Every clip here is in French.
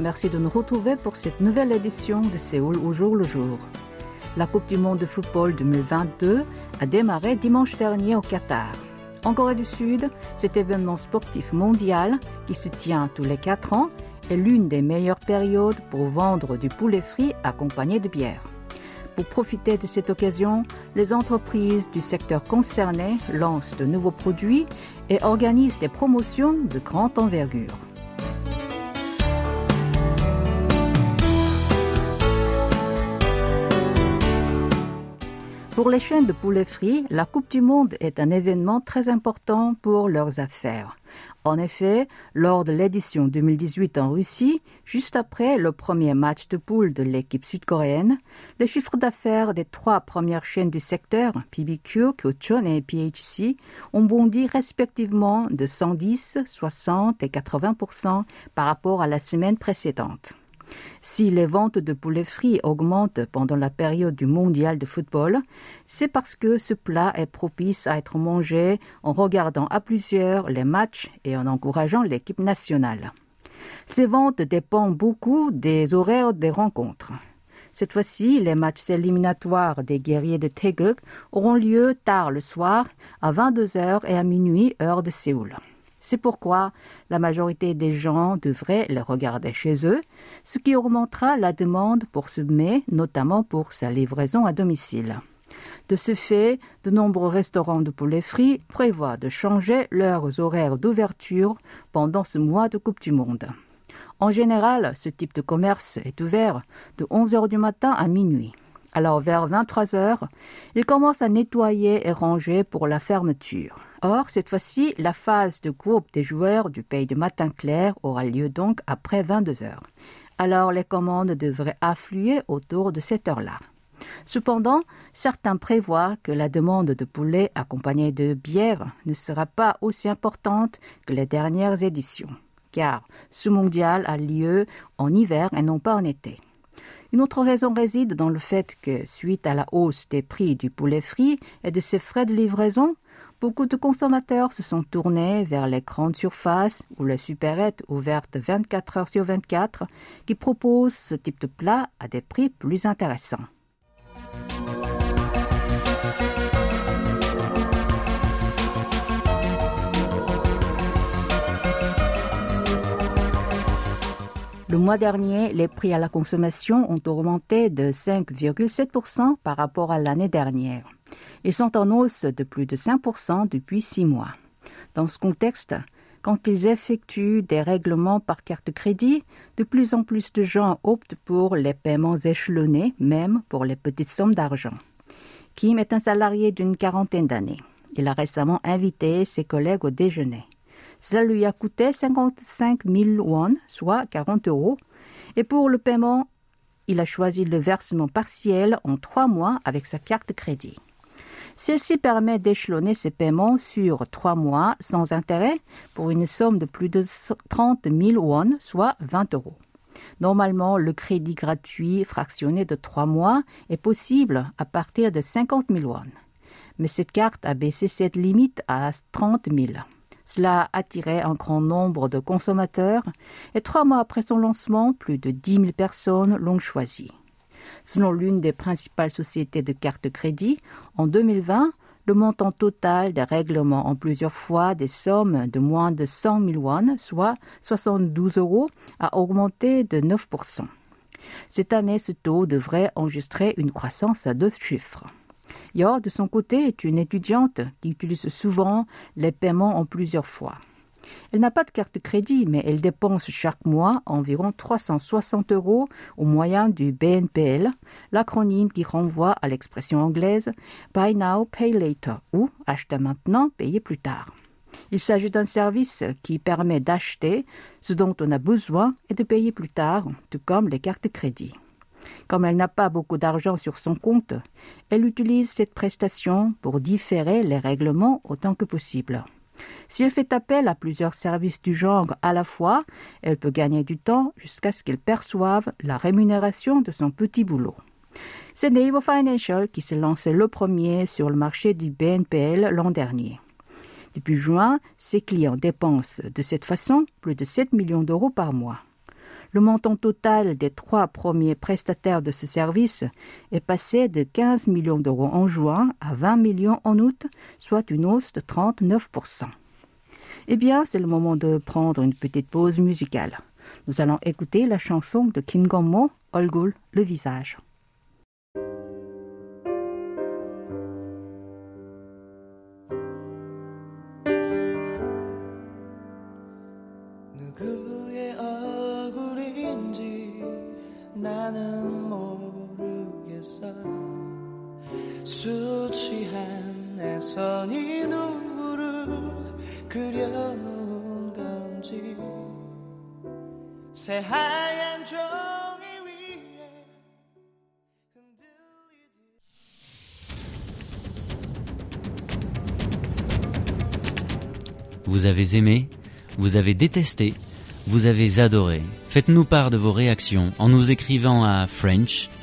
Merci de nous retrouver pour cette nouvelle édition de Séoul au jour le jour. La Coupe du monde de football 2022 a démarré dimanche dernier au Qatar. En Corée du Sud, cet événement sportif mondial, qui se tient tous les 4 ans, est l'une des meilleures périodes pour vendre du poulet frit accompagné de bière. Pour profiter de cette occasion, les entreprises du secteur concerné lancent de nouveaux produits et organisent des promotions de grande envergure. Pour les chaînes de poulet frit, la Coupe du Monde est un événement très important pour leurs affaires. En effet, lors de l'édition 2018 en Russie, juste après le premier match de poule de l'équipe sud-coréenne, les chiffres d'affaires des trois premières chaînes du secteur, PBQ, Kyochon et PHC, ont bondi respectivement de 110, 60 et 80% par rapport à la semaine précédente. Si les ventes de poulet frit augmentent pendant la période du mondial de football, c'est parce que ce plat est propice à être mangé en regardant à plusieurs les matchs et en encourageant l'équipe nationale. Ces ventes dépendent beaucoup des horaires des rencontres. Cette fois-ci, les matchs éliminatoires des guerriers de Taeguk auront lieu tard le soir, à 22h et à minuit, heure de Séoul. C'est pourquoi la majorité des gens devraient les regarder chez eux, ce qui augmentera la demande pour ce mets, notamment pour sa livraison à domicile. De ce fait, de nombreux restaurants de poulet frit prévoient de changer leurs horaires d'ouverture pendant ce mois de Coupe du Monde. En général, ce type de commerce est ouvert de 11 heures du matin à minuit. Alors vers 23 heures, ils commencent à nettoyer et ranger pour la fermeture. Or, cette fois-ci, la phase de groupe des joueurs du pays de Matin Clair aura lieu donc après 22 heures. Alors, les commandes devraient affluer autour de cette heure-là. Cependant, certains prévoient que la demande de poulet accompagnée de bière ne sera pas aussi importante que les dernières éditions, car ce mondial a lieu en hiver et non pas en été. Une autre raison réside dans le fait que, suite à la hausse des prix du poulet frit et de ses frais de livraison, beaucoup de consommateurs se sont tournés vers les grandes surfaces ou les supérettes ouvertes 24 heures sur 24 qui proposent ce type de plat à des prix plus intéressants. Le mois dernier, les prix à la consommation ont augmenté de 5,7% par rapport à l'année dernière. Ils sont en hausse de plus de 5% depuis six mois. Dans ce contexte, quand ils effectuent des règlements par carte crédit, de plus en plus de gens optent pour les paiements échelonnés, même pour les petites sommes d'argent. Kim est un salarié d'une quarantaine d'années. Il a récemment invité ses collègues au déjeuner. Cela lui a coûté 55 000 won, soit 40 euros. Et pour le paiement, il a choisi le versement partiel en trois mois avec sa carte crédit. Celle-ci permet d'échelonner ses paiements sur trois mois sans intérêt pour une somme de plus de 30 000 won, soit 20 euros. Normalement, le crédit gratuit fractionné de trois mois est possible à partir de 50 000 won. Mais cette carte a baissé cette limite à 30 000. Cela a attiré un grand nombre de consommateurs et trois mois après son lancement, plus de 10 000 personnes l'ont choisi. Selon l'une des principales sociétés de cartes crédit, en 2020, le montant total des règlements en plusieurs fois des sommes de moins de 100 000 won, soit 72 euros, a augmenté de 9% Cette année, ce taux devrait enregistrer une croissance à deux chiffres. Yor, de son côté, est une étudiante qui utilise souvent les paiements en plusieurs fois. Elle n'a pas de carte de crédit, mais elle dépense chaque mois environ 360 euros au moyen du BNPL, l'acronyme qui renvoie à l'expression anglaise Buy Now, Pay Later ou Acheter maintenant, payer plus tard. Il s'agit d'un service qui permet d'acheter ce dont on a besoin et de payer plus tard, tout comme les cartes de crédit. Comme elle n'a pas beaucoup d'argent sur son compte, elle utilise cette prestation pour différer les règlements autant que possible. Si elle fait appel à plusieurs services du genre à la fois, elle peut gagner du temps jusqu'à ce qu'elle perçoive la rémunération de son petit boulot. C'est Naver Financial qui s'est lancé le premier sur le marché du BNPL l'an dernier. Depuis juin, ses clients dépensent de cette façon plus de 7 millions d'euros par mois. Le montant total des trois premiers prestataires de ce service est passé de 15 millions d'euros en juin à 20 millions en août, soit une hausse de 39%. Eh bien, c'est le moment de prendre une petite pause musicale. Nous allons écouter la chanson de Kim Gong-mo, Olgul, le visage. Vous avez aimé, vous avez détesté, vous avez adoré. Faites-nous part de vos réactions en nous écrivant à french.kbs.co.kr.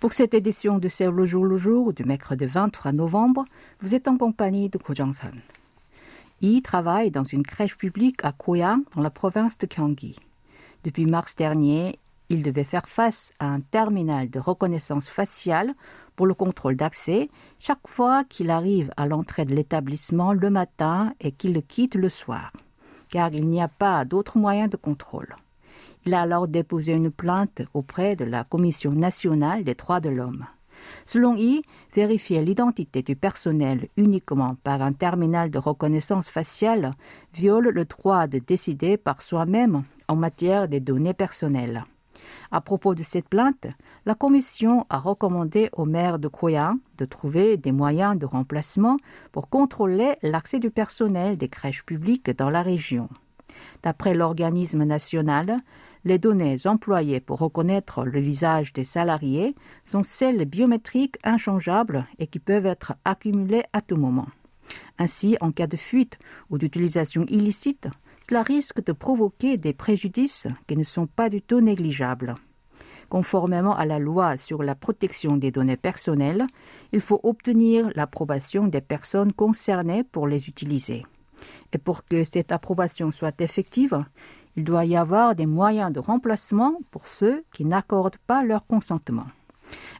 Pour cette édition de C'est le jour le jour du mercredi 23 novembre, vous êtes en compagnie de Ko Jong-sun. Il travaille dans une crèche publique à Koyang, dans la province de Gyeonggi. Depuis mars dernier, il devait faire face à un terminal de reconnaissance faciale pour le contrôle d'accès chaque fois qu'il arrive à l'entrée de l'établissement le matin et qu'il le quitte le soir, car il n'y a pas d'autre moyen de contrôle. Il a alors déposé une plainte auprès de la Commission nationale des droits de l'homme. Selon I, vérifier l'identité du personnel uniquement par un terminal de reconnaissance faciale viole le droit de décider par soi-même en matière des données personnelles. À propos de cette plainte, la Commission a recommandé au maire de Koya de trouver des moyens de remplacement pour contrôler l'accès du personnel des crèches publiques dans la région. D'après l'organisme national, les données employées pour reconnaître le visage des salariés sont celles biométriques inchangeables et qui peuvent être accumulées à tout moment. Ainsi, en cas de fuite ou d'utilisation illicite, cela risque de provoquer des préjudices qui ne sont pas du tout négligeables. Conformément à la loi sur la protection des données personnelles, il faut obtenir l'approbation des personnes concernées pour les utiliser. Et pour que cette approbation soit effective, il doit y avoir des moyens de remplacement pour ceux qui n'accordent pas leur consentement.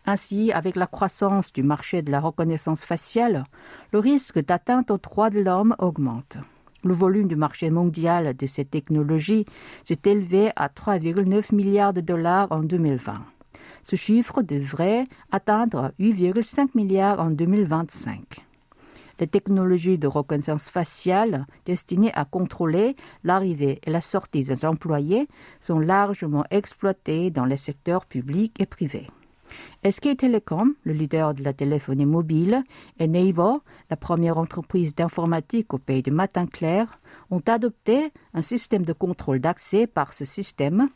Ainsi, avec la croissance du marché de la reconnaissance faciale, le risque d'atteinte aux droits de l'homme augmente. Le volume du marché mondial de ces technologies s'est élevé à 3,9 milliards de dollars en 2020. Ce chiffre devrait atteindre 8,5 milliards en 2025 les technologies de reconnaissance faciale destinées à contrôler l'arrivée et la sortie des employés sont largement exploitées dans les secteurs publics et privés. SK Telecom, le leader de la téléphonie mobile, et Naver, la première entreprise d'informatique au pays du matin clair, ont adopté un système de contrôle d'accès par ce système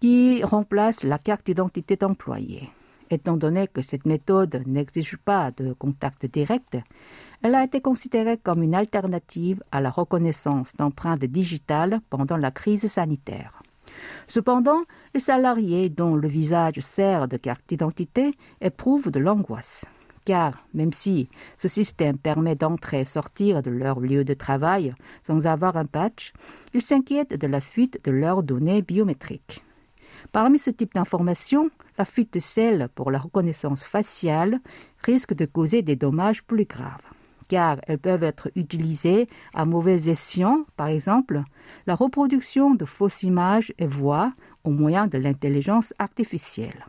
qui remplace la carte d'identité d'employé. Étant donné que cette méthode n'exige pas de contact direct, elle a été considérée comme une alternative à la reconnaissance d'empreintes digitales pendant la crise sanitaire. Cependant, les salariés dont le visage sert de carte d'identité éprouvent de l'angoisse. Car même si ce système permet d'entrer et sortir de leur lieu de travail sans avoir un patch, ils s'inquiètent de la fuite de leurs données biométriques. Parmi ce type d'informations, la fuite de celles pour la reconnaissance faciale risque de causer des dommages plus graves car elles peuvent être utilisées à mauvais escient, par exemple la reproduction de fausses images et voix au moyen de l'intelligence artificielle.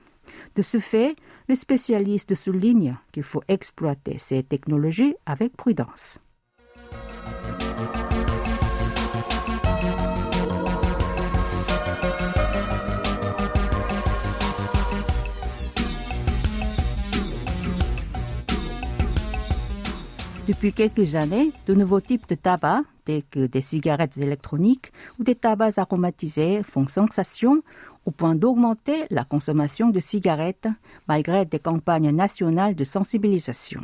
De ce fait, les spécialistes soulignent qu'il faut exploiter ces technologies avec prudence. Depuis quelques années, de nouveaux types de tabac, tels que des cigarettes électroniques ou des tabacs aromatisés, font sensation au point d'augmenter la consommation de cigarettes malgré des campagnes nationales de sensibilisation.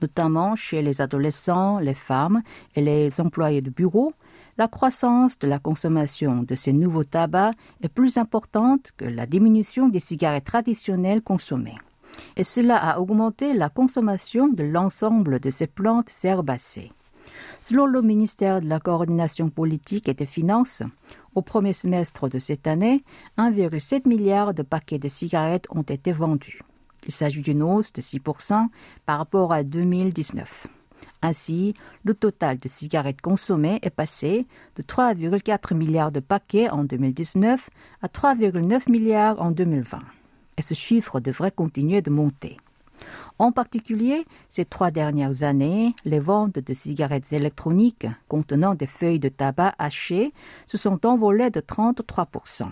Notamment chez les adolescents, les femmes et les employés de bureau, la croissance de la consommation de ces nouveaux tabacs est plus importante que la diminution des cigarettes traditionnelles consommées. Et cela a augmenté la consommation de l'ensemble de ces plantes herbacées. Selon le ministère de la Coordination politique et des Finances, au premier semestre de cette année, 1,7 milliard de paquets de cigarettes ont été vendus. Il s'agit d'une hausse de 6% par rapport à 2019. Ainsi, le total de cigarettes consommées est passé de 3,4 milliards de paquets en 2019 à 3,9 milliards en 2020. Et ce chiffre devrait continuer de monter. En particulier, ces trois dernières années, les ventes de cigarettes électroniques contenant des feuilles de tabac hachées se sont envolées de 33%.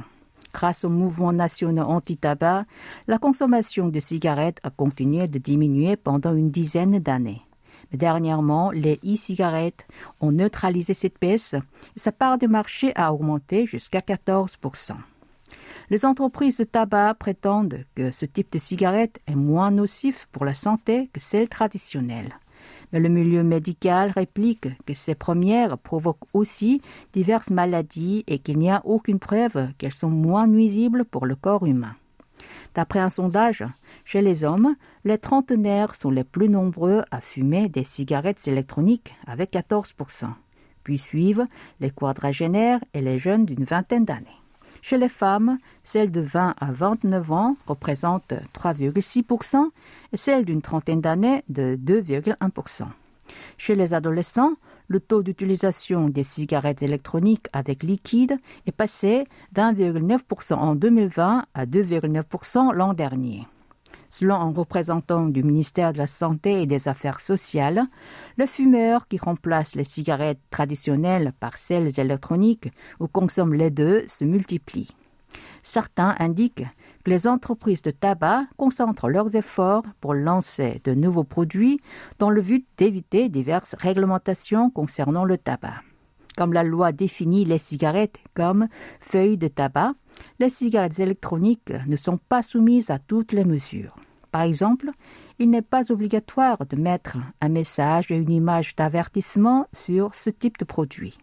Grâce au mouvement national anti-tabac, la consommation de cigarettes a continué de diminuer pendant une dizaine d'années. Mais dernièrement, les e-cigarettes ont neutralisé cette baisse et sa part de marché a augmenté jusqu'à 14%. Les entreprises de tabac prétendent que ce type de cigarette est moins nocif pour la santé que celle traditionnelle. Mais le milieu médical réplique que ces premières provoquent aussi diverses maladies et qu'il n'y a aucune preuve qu'elles sont moins nuisibles pour le corps humain. D'après un sondage, chez les hommes, les trentenaires sont les plus nombreux à fumer des cigarettes électroniques avec 14%. Puis suivent les quadragénaires et les jeunes d'une vingtaine d'années. Chez les femmes, celles de 20 à 29 ans représentent 3,6% et celles d'une trentaine d'années de 2,1%. Chez les adolescents, le taux d'utilisation des cigarettes électroniques avec liquide est passé d'1,9% en 2020 à 2,9% l'an dernier. Selon un représentant du ministère de la Santé et des Affaires sociales, le fumeur qui remplace les cigarettes traditionnelles par celles électroniques ou consomme les deux se multiplie. Certains indiquent que les entreprises de tabac concentrent leurs efforts pour lancer de nouveaux produits dans le but d'éviter diverses réglementations concernant le tabac. Comme la loi définit les cigarettes comme feuilles de tabac, les cigarettes électroniques ne sont pas soumises à toutes les mesures. Par exemple, il n'est pas obligatoire de mettre un message et une image d'avertissement sur ce type de produit.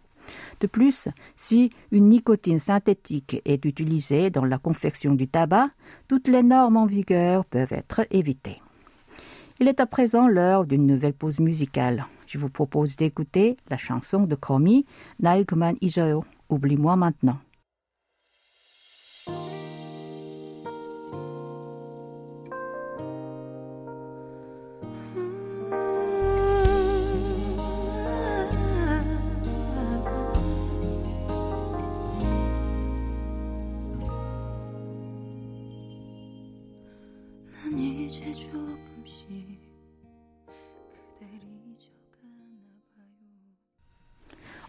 De plus, si une nicotine synthétique est utilisée dans la confection du tabac, toutes les normes en vigueur peuvent être évitées. Il est à présent l'heure d'une nouvelle pause musicale. Je vous propose d'écouter la chanson de Komi, Nalgman Ijoyo, Oublie-moi maintenant.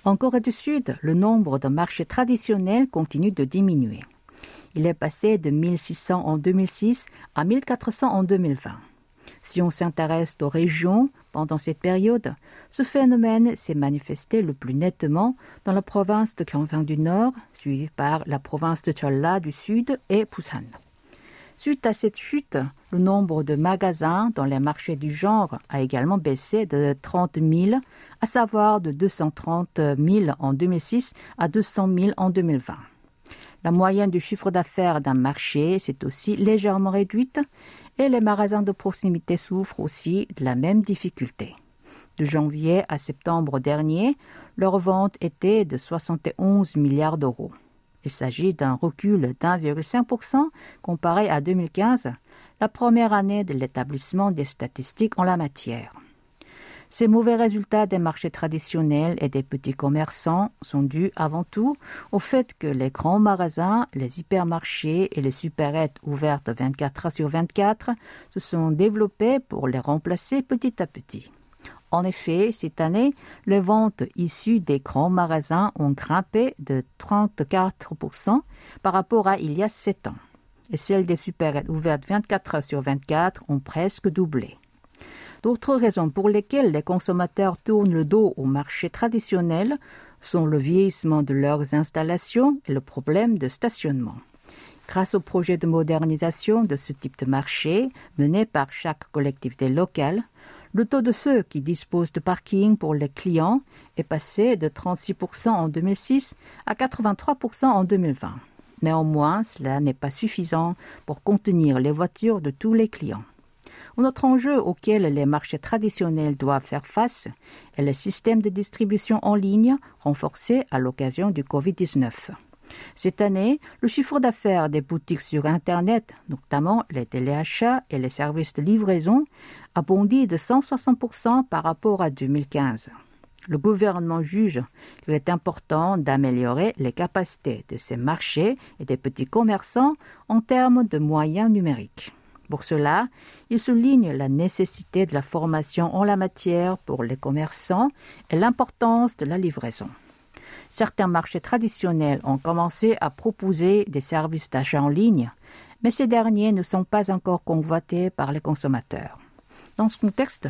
En Corée du Sud, le nombre de marchés traditionnels continue de diminuer. Il est passé de 1600 en 2006 à 1400 en 2020. Si on s'intéresse aux régions pendant cette période, ce phénomène s'est manifesté le plus nettement dans la province de Gyeongsang du Nord, suivie par la province de Jeolla du Sud et Busan. Suite à cette chute, le nombre de magasins dans les marchés du genre a également baissé de 30 000, à savoir de 230 000 en 2006 à 200 000 en 2020. La moyenne du chiffre d'affaires d'un marché s'est aussi légèrement réduite et les magasins de proximité souffrent aussi de la même difficulté. De janvier à septembre dernier, leur vente était de 71 milliards d'euros. Il s'agit d'un recul d'1,5% comparé à 2015, la première année de l'établissement des statistiques en la matière. Ces mauvais résultats des marchés traditionnels et des petits commerçants sont dus avant tout au fait que les grands magasins, les hypermarchés et les supérettes ouvertes 24 heures sur 24 se sont développés pour les remplacer petit à petit. En effet, cette année, les ventes issues des grands magasins ont grimpé de 34% par rapport à il y a 7 ans. Et celles des supérettes ouvertes 24 heures sur 24 ont presque doublé. D'autres raisons pour lesquelles les consommateurs tournent le dos au marché traditionnel sont le vieillissement de leurs installations et le problème de stationnement. Grâce au projet de modernisation de ce type de marché mené par chaque collectivité locale, le taux de ceux qui disposent de parking pour les clients est passé de 36% en 2006 à 83% en 2020. Néanmoins, cela n'est pas suffisant pour contenir les voitures de tous les clients. Un autre enjeu auquel les marchés traditionnels doivent faire face est le système de distribution en ligne renforcé à l'occasion du Covid-19. Cette année, le chiffre d'affaires des boutiques sur Internet, notamment les téléachats et les services de livraison, a bondi de 160% par rapport à 2015. Le gouvernement juge qu'il est important d'améliorer les capacités de ces marchés et des petits commerçants en termes de moyens numériques. Pour cela, il souligne la nécessité de la formation en la matière pour les commerçants et l'importance de la livraison. Certains marchés traditionnels ont commencé à proposer des services d'achat en ligne, mais ces derniers ne sont pas encore convoités par les consommateurs. Dans ce contexte,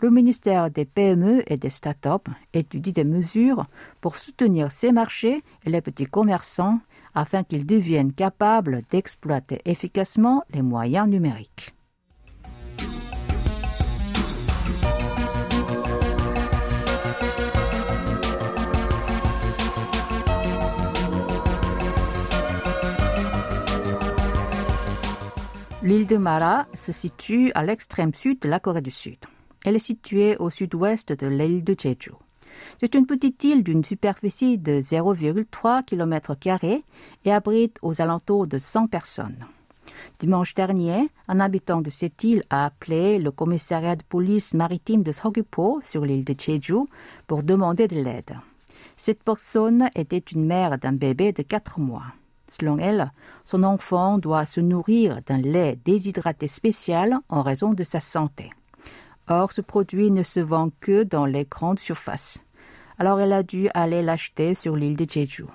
le ministère des PME et des start-up étudie des mesures pour soutenir ces marchés et les petits commerçants afin qu'ils deviennent capables d'exploiter efficacement les moyens numériques. L'île de Mara se situe à l'extrême sud de la Corée du Sud. Elle est située au sud-ouest de l'île de Jeju. C'est une petite île d'une superficie de 0,3 km et abrite aux alentours de 100 personnes. Dimanche dernier, un habitant de cette île a appelé le commissariat de police maritime de Seogwipo sur l'île de Jeju pour demander de l'aide. Cette personne était une mère d'un bébé de 4 mois. Selon elle, son enfant doit se nourrir d'un lait déshydraté spécial en raison de sa santé. Or, ce produit ne se vend que dans les grandes surfaces alors elle a dû aller l'acheter sur l'île de Jeju.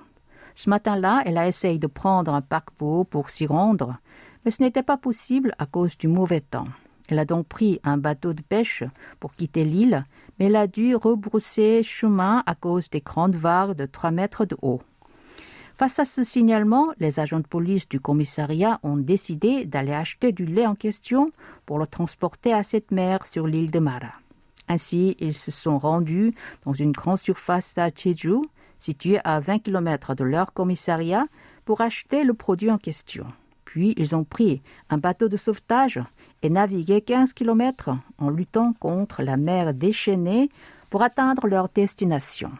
Ce matin-là, elle a essayé de prendre un paquebot pour s'y rendre, mais ce n'était pas possible à cause du mauvais temps. Elle a donc pris un bateau de pêche pour quitter l'île, mais elle a dû rebrousser chemin à cause des grandes vagues de trois mètres de haut. Face à ce signalement, les agents de police du commissariat ont décidé d'aller acheter du lait en question pour le transporter à cette mer sur l'île de Mara. Ainsi, ils se sont rendus dans une grande surface à Jeju, située à 20 km de leur commissariat, pour acheter le produit en question. Puis ils ont pris un bateau de sauvetage et navigué 15 km en luttant contre la mer déchaînée pour atteindre leur destination.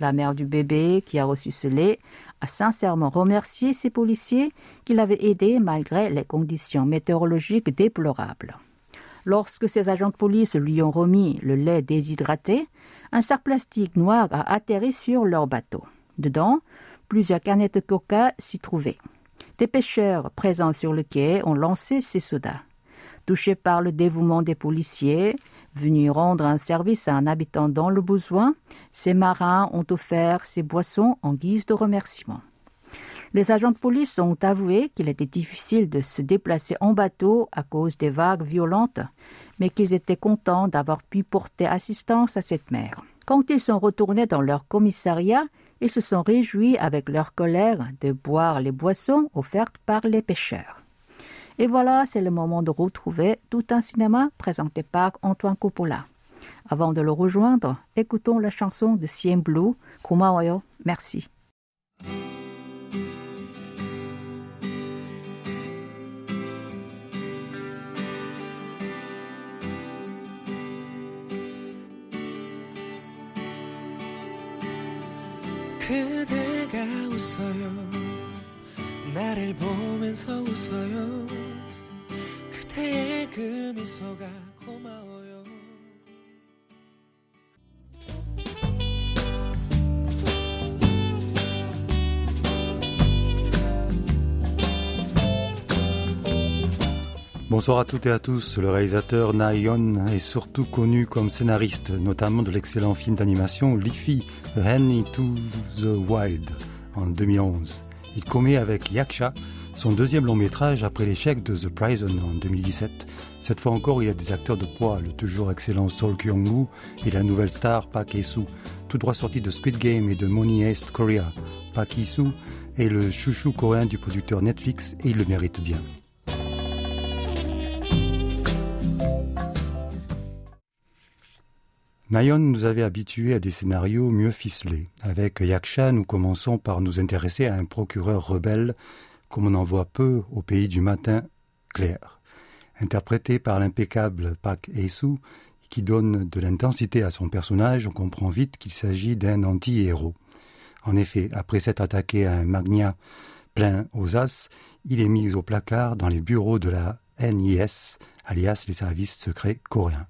La mère du bébé, qui a reçu ce lait, sincèrement remercié ses policiers qui l'avaient aidé malgré les conditions météorologiques déplorables. Lorsque ces agents de police lui ont remis le lait déshydraté, un sac plastique noir a atterri sur leur bateau. Dedans, plusieurs canettes de coca s'y trouvaient. Des pêcheurs présents sur le quai ont lancé ces sodas. Touchés par le dévouement des policiers, venus rendre un service à un habitant dans le besoin, ces marins ont offert ces boissons en guise de remerciement. Les agents de police ont avoué qu'il était difficile de se déplacer en bateau à cause des vagues violentes, mais qu'ils étaient contents d'avoir pu porter assistance à cette mer. Quand ils sont retournés dans leur commissariat, ils se sont réjouis avec leur colère de boire les boissons offertes par les pêcheurs. Et voilà, c'est le moment de retrouver tout un cinéma présenté par Antoine Coppola. Avant de le rejoindre, écoutons la chanson de Sien Blue, Kumawayo. Merci. 그대가 웃어요 나를 보면서 웃어요 그대의 그 미소가 고마워요 Bonsoir à toutes et à tous. Le réalisateur Nayon est surtout connu comme scénariste, notamment de l'excellent film d'animation Leafy, The Henny to the Wild, en 2011. Il commet avec Yaksha Son deuxième long métrage après l'échec de The Prison en 2017. Cette fois encore, il y a des acteurs de poids, le toujours excellent Sol Kyung-woo et la nouvelle star Park Hae-soo, tout droit sorti de Squid Game et de Money Heist Korea. Park Hae-soo est le chouchou coréen du producteur Netflix et il le mérite bien. Nayon nous avait habitués à des scénarios mieux ficelés. Avec Yaksha, nous commençons par nous intéresser à un procureur rebelle, comme on en voit peu au pays du matin clair. Interprété par l'impeccable Park Hae-soo, qui donne de l'intensité à son personnage, on comprend vite qu'il s'agit d'un anti-héros. En effet, après s'être attaqué à un magnat plein aux as, il est mis au placard dans les bureaux de la NIS, alias les services secrets coréens.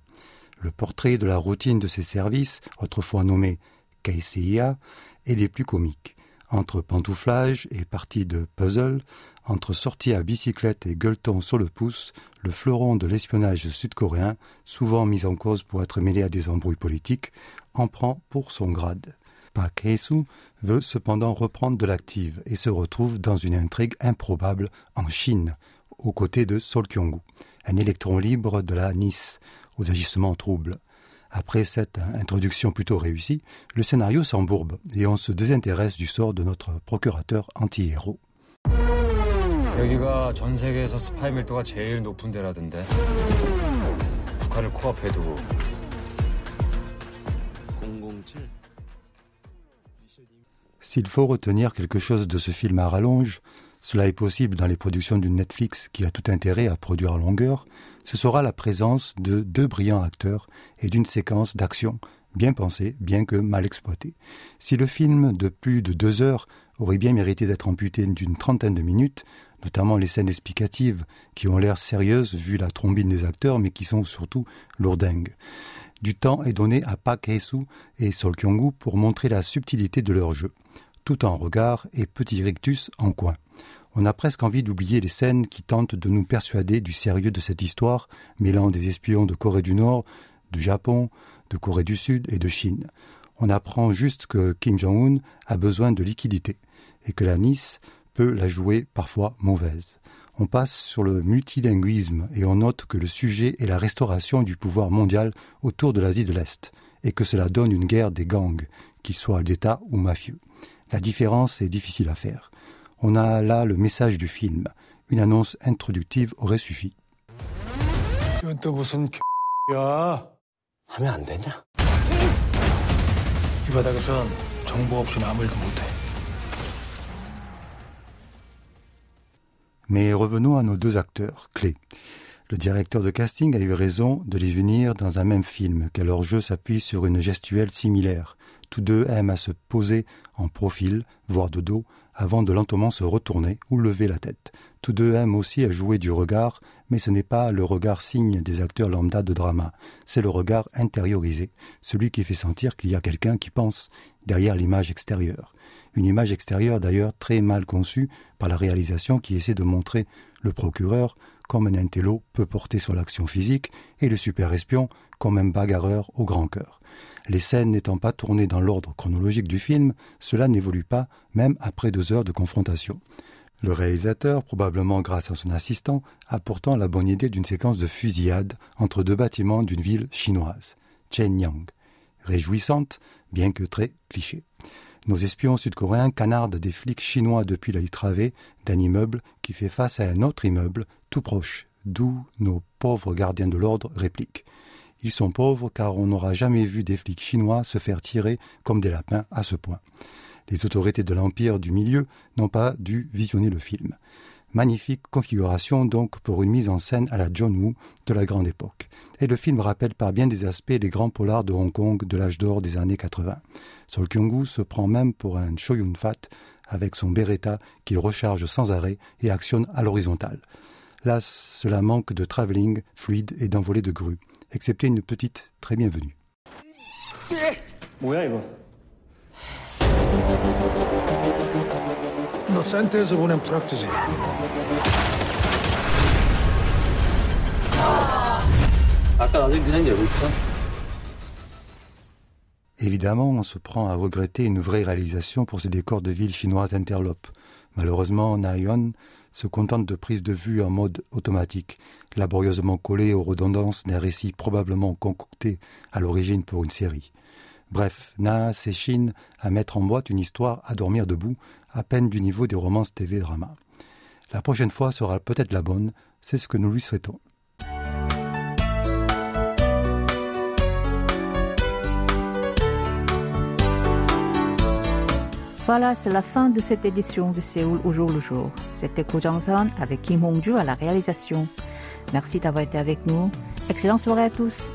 Le portrait de la routine de ces services, autrefois nommé KCIA, est des plus comiques. Entre pantouflage et parties de puzzle, entre sorties à bicyclette et gueuleton sur le pouce, le fleuron de l'espionnage sud-coréen, souvent mis en cause pour être mêlé à des embrouilles politiques, en prend pour son grade. Park veut cependant reprendre de l'active et se retrouve dans une intrigue improbable en Chine, aux côtés de Sol Kyung-gu, un électron libre de la Nice, aux agissements troubles. Après cette introduction plutôt réussie, le scénario s'embourbe et on se désintéresse du sort de notre procurateur anti-héros. 여기가 전 세계에서 스파이 밀도가 제일 높은 데라던데. 북한을 코앞에 두고. 007 S'il faut retenir quelque chose de ce film à rallonge, cela est possible dans les productions d'une Netflix qui a tout intérêt à produire en longueur, ce sera la présence de deux brillants acteurs et d'une séquence d'action bien pensée, bien que mal exploitée. Si le film de plus de deux heures aurait bien mérité d'être amputé d'une trentaine de minutes, notamment les scènes explicatives qui ont l'air sérieuses vu la trombine des acteurs mais qui sont surtout lourdingues. Du temps est donné à Park Hae-soo et Sol Kyung-gu pour montrer la subtilité de leur jeu, tout en regard et petit rictus en coin. On a presque envie d'oublier les scènes qui tentent de nous persuader du sérieux de cette histoire, mêlant des espions de Corée du Nord, du Japon, de Corée du Sud et de Chine. On apprend juste que Kim Jong-un a besoin de liquidité et que la Nice peut la jouer parfois mauvaise. On passe sur le multilinguisme et on note que le sujet est la restauration du pouvoir mondial autour de l'Asie de l'Est et que cela donne une guerre des gangs, qu'ils soient d'État ou mafieux. La différence est difficile à faire. On a là le message du film. Une annonce introductive aurait suffi. Mais revenons à nos deux acteurs clés. Le directeur de casting a eu raison de les unir dans un même film, car leur jeu s'appuie sur une gestuelle similaire. Tous deux aiment à se poser en profil, voire de dos, avant de lentement se retourner ou lever la tête. Tous deux aiment aussi à jouer du regard, mais ce n'est pas le regard signe des acteurs lambda de drama, c'est le regard intériorisé, celui qui fait sentir qu'il y a quelqu'un qui pense derrière l'image extérieure. Une image extérieure d'ailleurs très mal conçue par la réalisation qui essaie de montrer le procureur comme un intello peu porté sur l'action physique et le super espion comme un bagarreur au grand cœur. Les scènes n'étant pas tournées dans l'ordre chronologique du film, cela n'évolue pas même après deux heures de confrontation. Le réalisateur, probablement grâce à son assistant, a pourtant la bonne idée d'une séquence de fusillade entre deux bâtiments d'une ville chinoise, Chenyang. Réjouissante, bien que très cliché. Nos espions sud-coréens canardent des flics chinois depuis la travée d'un immeuble qui fait face à un autre immeuble tout proche, d'où nos pauvres gardiens de l'ordre répliquent. Ils sont pauvres car on n'aura jamais vu des flics chinois se faire tirer comme des lapins à ce point. Les autorités de l'Empire du Milieu n'ont pas dû visionner le film. Magnifique configuration donc pour une mise en scène à la John Woo de la grande époque. Et le film rappelle par bien des aspects les grands polars de Hong Kong de l'âge d'or des années 80. Sol Kyung-gu se prend même pour un Shoyun Fat avec son Beretta qu'il recharge sans arrêt et actionne à l'horizontale. Là, cela manque de travelling fluide et d'envolée de grue, excepté une petite très bienvenue. Évidemment, on se prend à regretter une vraie réalisation pour ces décors de villes chinoises interlopes. Malheureusement, Nayeon se contentent de prises de vue en mode automatique, laborieusement collées aux redondances d'un récit probablement concocté à l'origine pour une série. Bref, Na s'échine à mettre en boîte une histoire à dormir debout, à peine du niveau des romances TV drama. La prochaine fois sera peut-être la bonne, c'est ce que nous lui souhaitons. Voilà, c'est la fin de cette édition de Séoul au jour le jour. C'était Ko Jong-sun avec Kim Hong-ju à la réalisation. Merci d'avoir été avec nous. Excellente soirée à tous.